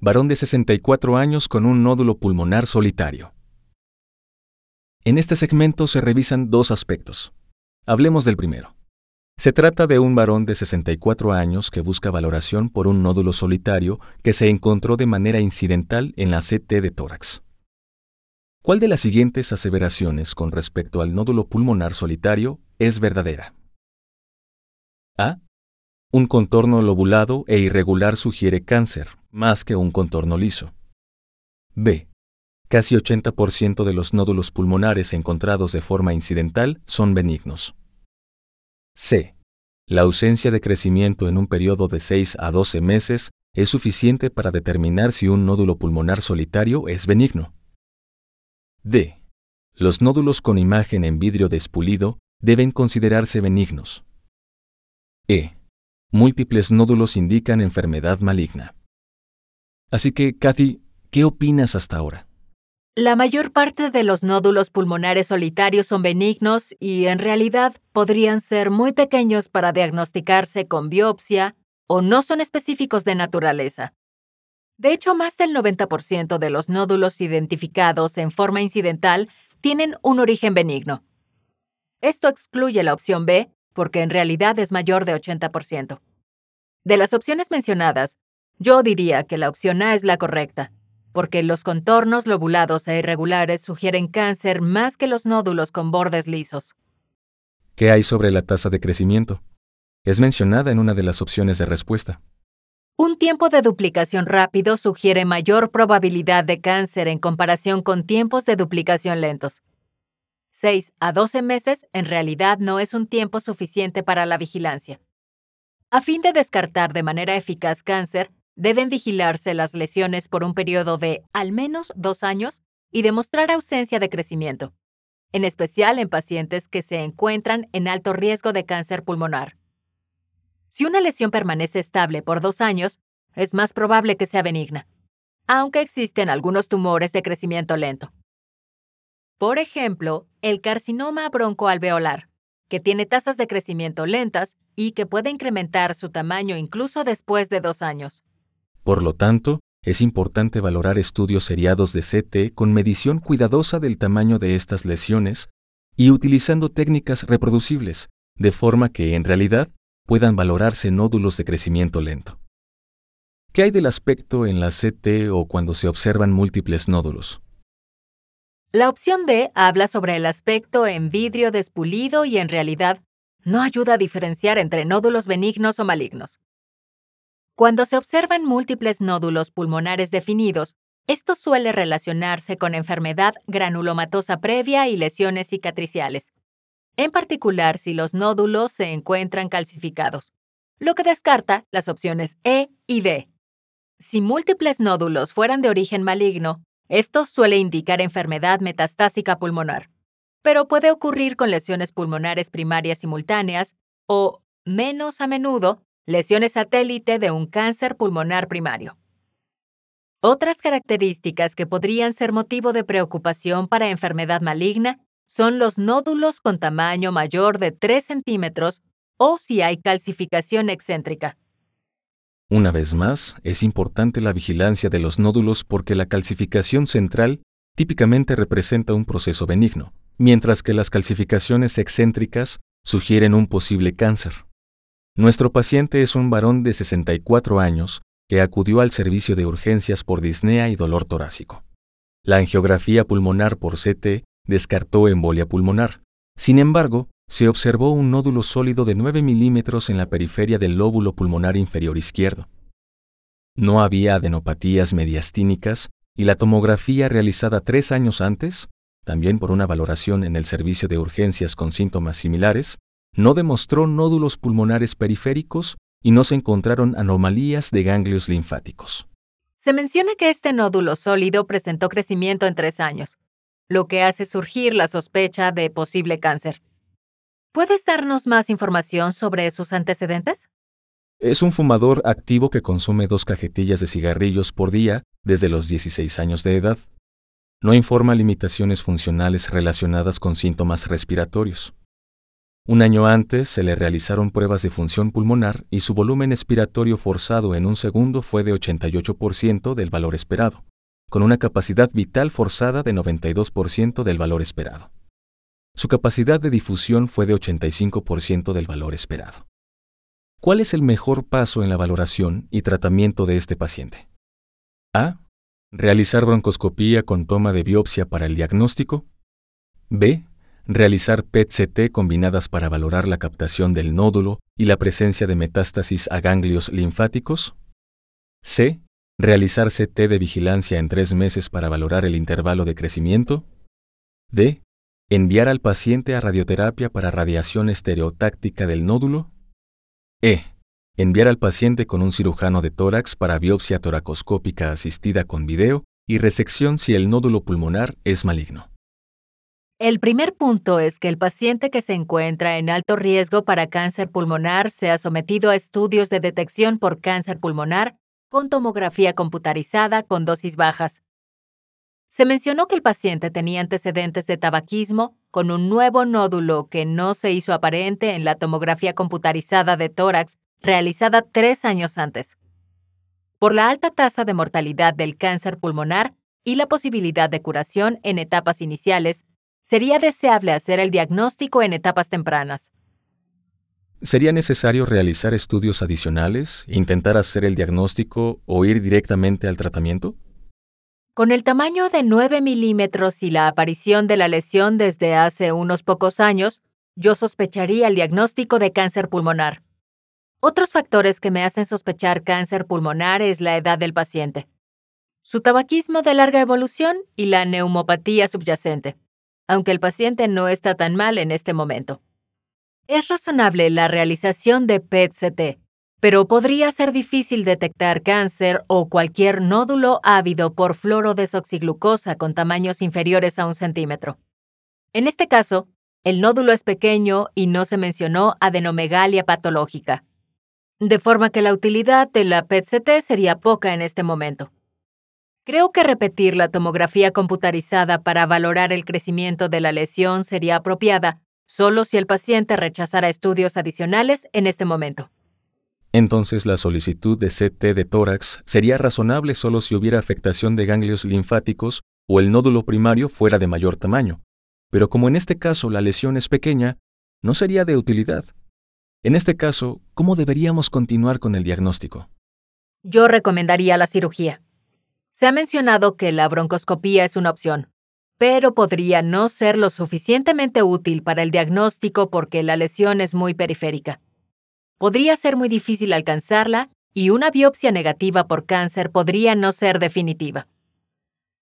varón de 64 años con un nódulo pulmonar solitario. En este segmento se revisan dos aspectos. Hablemos del primero. Se trata de un varón de 64 años que busca valoración por un nódulo solitario que se encontró de manera incidental en la CT de tórax. ¿Cuál de las siguientes aseveraciones con respecto al nódulo pulmonar solitario es verdadera? A. Un contorno lobulado e irregular sugiere cáncer, más que un contorno liso. B. Casi 80% de los nódulos pulmonares encontrados de forma incidental son benignos. C. La ausencia de crecimiento en un periodo de 6 a 12 meses es suficiente para determinar si un nódulo pulmonar solitario es benigno. D. Los nódulos con imagen en vidrio despulido deben considerarse benignos. E. Múltiples nódulos indican enfermedad maligna. Así que, Kathy, ¿qué opinas hasta ahora? La mayor parte de los nódulos pulmonares solitarios son benignos y en realidad podrían ser muy pequeños para diagnosticarse con biopsia o no son específicos de naturaleza. De hecho, más del 90% de los nódulos identificados en forma incidental tienen un origen benigno. Esto excluye la opción B porque en realidad es mayor de 80%. De las opciones mencionadas, yo diría que la opción A es la correcta, porque los contornos lobulados e irregulares sugieren cáncer más que los nódulos con bordes lisos. ¿Qué hay sobre la tasa de crecimiento? Es mencionada en una de las opciones de respuesta. Un tiempo de duplicación rápido sugiere mayor probabilidad de cáncer en comparación con tiempos de duplicación lentos. 6 a 12 meses en realidad no es un tiempo suficiente para la vigilancia. A fin de descartar de manera eficaz cáncer, Deben vigilarse las lesiones por un periodo de al menos dos años y demostrar ausencia de crecimiento, en especial en pacientes que se encuentran en alto riesgo de cáncer pulmonar. Si una lesión permanece estable por dos años, es más probable que sea benigna, aunque existen algunos tumores de crecimiento lento. Por ejemplo, el carcinoma broncoalveolar, que tiene tasas de crecimiento lentas y que puede incrementar su tamaño incluso después de dos años. Por lo tanto, es importante valorar estudios seriados de CT con medición cuidadosa del tamaño de estas lesiones y utilizando técnicas reproducibles, de forma que en realidad puedan valorarse nódulos de crecimiento lento. ¿Qué hay del aspecto en la CT o cuando se observan múltiples nódulos? La opción D habla sobre el aspecto en vidrio despulido y en realidad no ayuda a diferenciar entre nódulos benignos o malignos. Cuando se observan múltiples nódulos pulmonares definidos, esto suele relacionarse con enfermedad granulomatosa previa y lesiones cicatriciales, en particular si los nódulos se encuentran calcificados, lo que descarta las opciones E y D. Si múltiples nódulos fueran de origen maligno, esto suele indicar enfermedad metastásica pulmonar, pero puede ocurrir con lesiones pulmonares primarias simultáneas o, menos a menudo, lesiones satélite de un cáncer pulmonar primario. Otras características que podrían ser motivo de preocupación para enfermedad maligna son los nódulos con tamaño mayor de 3 centímetros o si hay calcificación excéntrica. Una vez más, es importante la vigilancia de los nódulos porque la calcificación central típicamente representa un proceso benigno, mientras que las calcificaciones excéntricas sugieren un posible cáncer. Nuestro paciente es un varón de 64 años que acudió al servicio de urgencias por disnea y dolor torácico. La angiografía pulmonar por CT descartó embolia pulmonar. Sin embargo, se observó un nódulo sólido de 9 milímetros en la periferia del lóbulo pulmonar inferior izquierdo. No había adenopatías mediastínicas y la tomografía realizada tres años antes, también por una valoración en el servicio de urgencias con síntomas similares, no demostró nódulos pulmonares periféricos y no se encontraron anomalías de ganglios linfáticos. Se menciona que este nódulo sólido presentó crecimiento en tres años, lo que hace surgir la sospecha de posible cáncer. ¿Puedes darnos más información sobre sus antecedentes? Es un fumador activo que consume dos cajetillas de cigarrillos por día desde los 16 años de edad. No informa limitaciones funcionales relacionadas con síntomas respiratorios. Un año antes se le realizaron pruebas de función pulmonar y su volumen expiratorio forzado en un segundo fue de 88% del valor esperado, con una capacidad vital forzada de 92% del valor esperado. Su capacidad de difusión fue de 85% del valor esperado. ¿Cuál es el mejor paso en la valoración y tratamiento de este paciente? A. Realizar broncoscopía con toma de biopsia para el diagnóstico. B. Realizar PET-CT combinadas para valorar la captación del nódulo y la presencia de metástasis a ganglios linfáticos. C. Realizar CT de vigilancia en tres meses para valorar el intervalo de crecimiento. D. Enviar al paciente a radioterapia para radiación estereotáctica del nódulo. E. Enviar al paciente con un cirujano de tórax para biopsia toracoscópica asistida con video y resección si el nódulo pulmonar es maligno. El primer punto es que el paciente que se encuentra en alto riesgo para cáncer pulmonar sea sometido a estudios de detección por cáncer pulmonar con tomografía computarizada con dosis bajas, se mencionó que el paciente tenía antecedentes de tabaquismo con un nuevo nódulo que no se hizo aparente en la tomografía computarizada de tórax realizada tres años antes. Por la alta tasa de mortalidad del cáncer pulmonar y la posibilidad de curación en etapas iniciales, sería deseable hacer el diagnóstico en etapas tempranas. ¿Sería necesario realizar estudios adicionales, intentar hacer el diagnóstico o ir directamente al tratamiento? Con el tamaño de 9 milímetros y la aparición de la lesión desde hace unos pocos años, yo sospecharía el diagnóstico de cáncer pulmonar. Otros factores que me hacen sospechar cáncer pulmonar es la edad del paciente, su tabaquismo de larga evolución y la neumopatía subyacente, aunque el paciente no está tan mal en este momento. Es razonable la realización de PET-CT, pero podría ser difícil detectar cáncer o cualquier nódulo ávido por fluorodesoxiglucosa con tamaños inferiores a un centímetro. En este caso, el nódulo es pequeño y no se mencionó adenomegalia patológica, de forma que la utilidad de la PET-CT sería poca en este momento. Creo que repetir la tomografía computarizada para valorar el crecimiento de la lesión sería apropiada solo si el paciente rechazara estudios adicionales en este momento. Entonces la solicitud de CT de tórax sería razonable solo si hubiera afectación de ganglios linfáticos o el nódulo primario fuera de mayor tamaño. Pero como en este caso la lesión es pequeña, no sería de utilidad. En este caso, ¿cómo deberíamos continuar con el diagnóstico? Yo recomendaría la cirugía. Se ha mencionado que la broncoscopía es una opción, pero podría no ser lo suficientemente útil para el diagnóstico porque la lesión es muy periférica podría ser muy difícil alcanzarla y una biopsia negativa por cáncer podría no ser definitiva.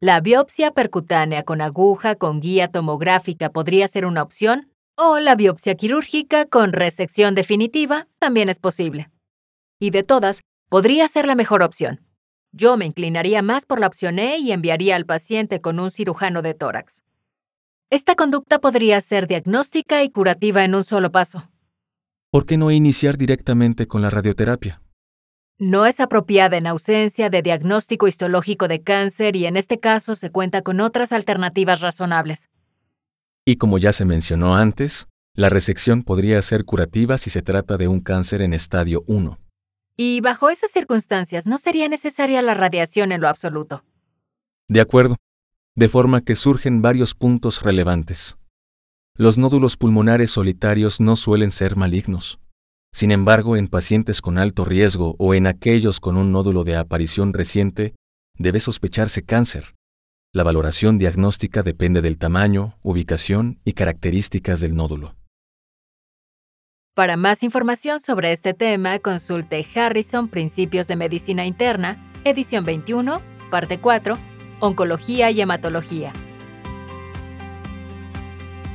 La biopsia percutánea con aguja con guía tomográfica podría ser una opción, o la biopsia quirúrgica con resección definitiva también es posible. Y de todas, podría ser la mejor opción. Yo me inclinaría más por la opción E y enviaría al paciente con un cirujano de tórax. Esta conducta podría ser diagnóstica y curativa en un solo paso. ¿por qué no iniciar directamente con la radioterapia? No es apropiada en ausencia de diagnóstico histológico de cáncer y en este caso se cuenta con otras alternativas razonables. Y como ya se mencionó antes, la resección podría ser curativa si se trata de un cáncer en estadio 1. Y bajo esas circunstancias no sería necesaria la radiación en lo absoluto. De acuerdo, de forma que surgen varios puntos relevantes. Los nódulos pulmonares solitarios no suelen ser malignos. Sin embargo, en pacientes con alto riesgo o en aquellos con un nódulo de aparición reciente, debe sospecharse cáncer. La valoración diagnóstica depende del tamaño, ubicación y características del nódulo. Para más información sobre este tema, consulte Harrison Principios de Medicina Interna, edición 21, parte 4, Oncología y Hematología.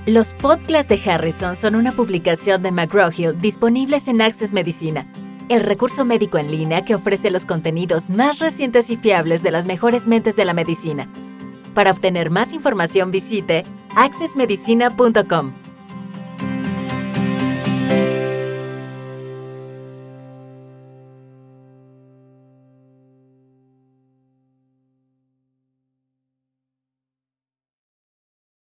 Los podcasts de Harrison son una publicación de McGraw-Hill disponibles en Access Medicina. el recurso médico en línea que ofrece los contenidos más recientes y fiables de las mejores mentes de la medicina. Para obtener más información visite accessmedicina.com.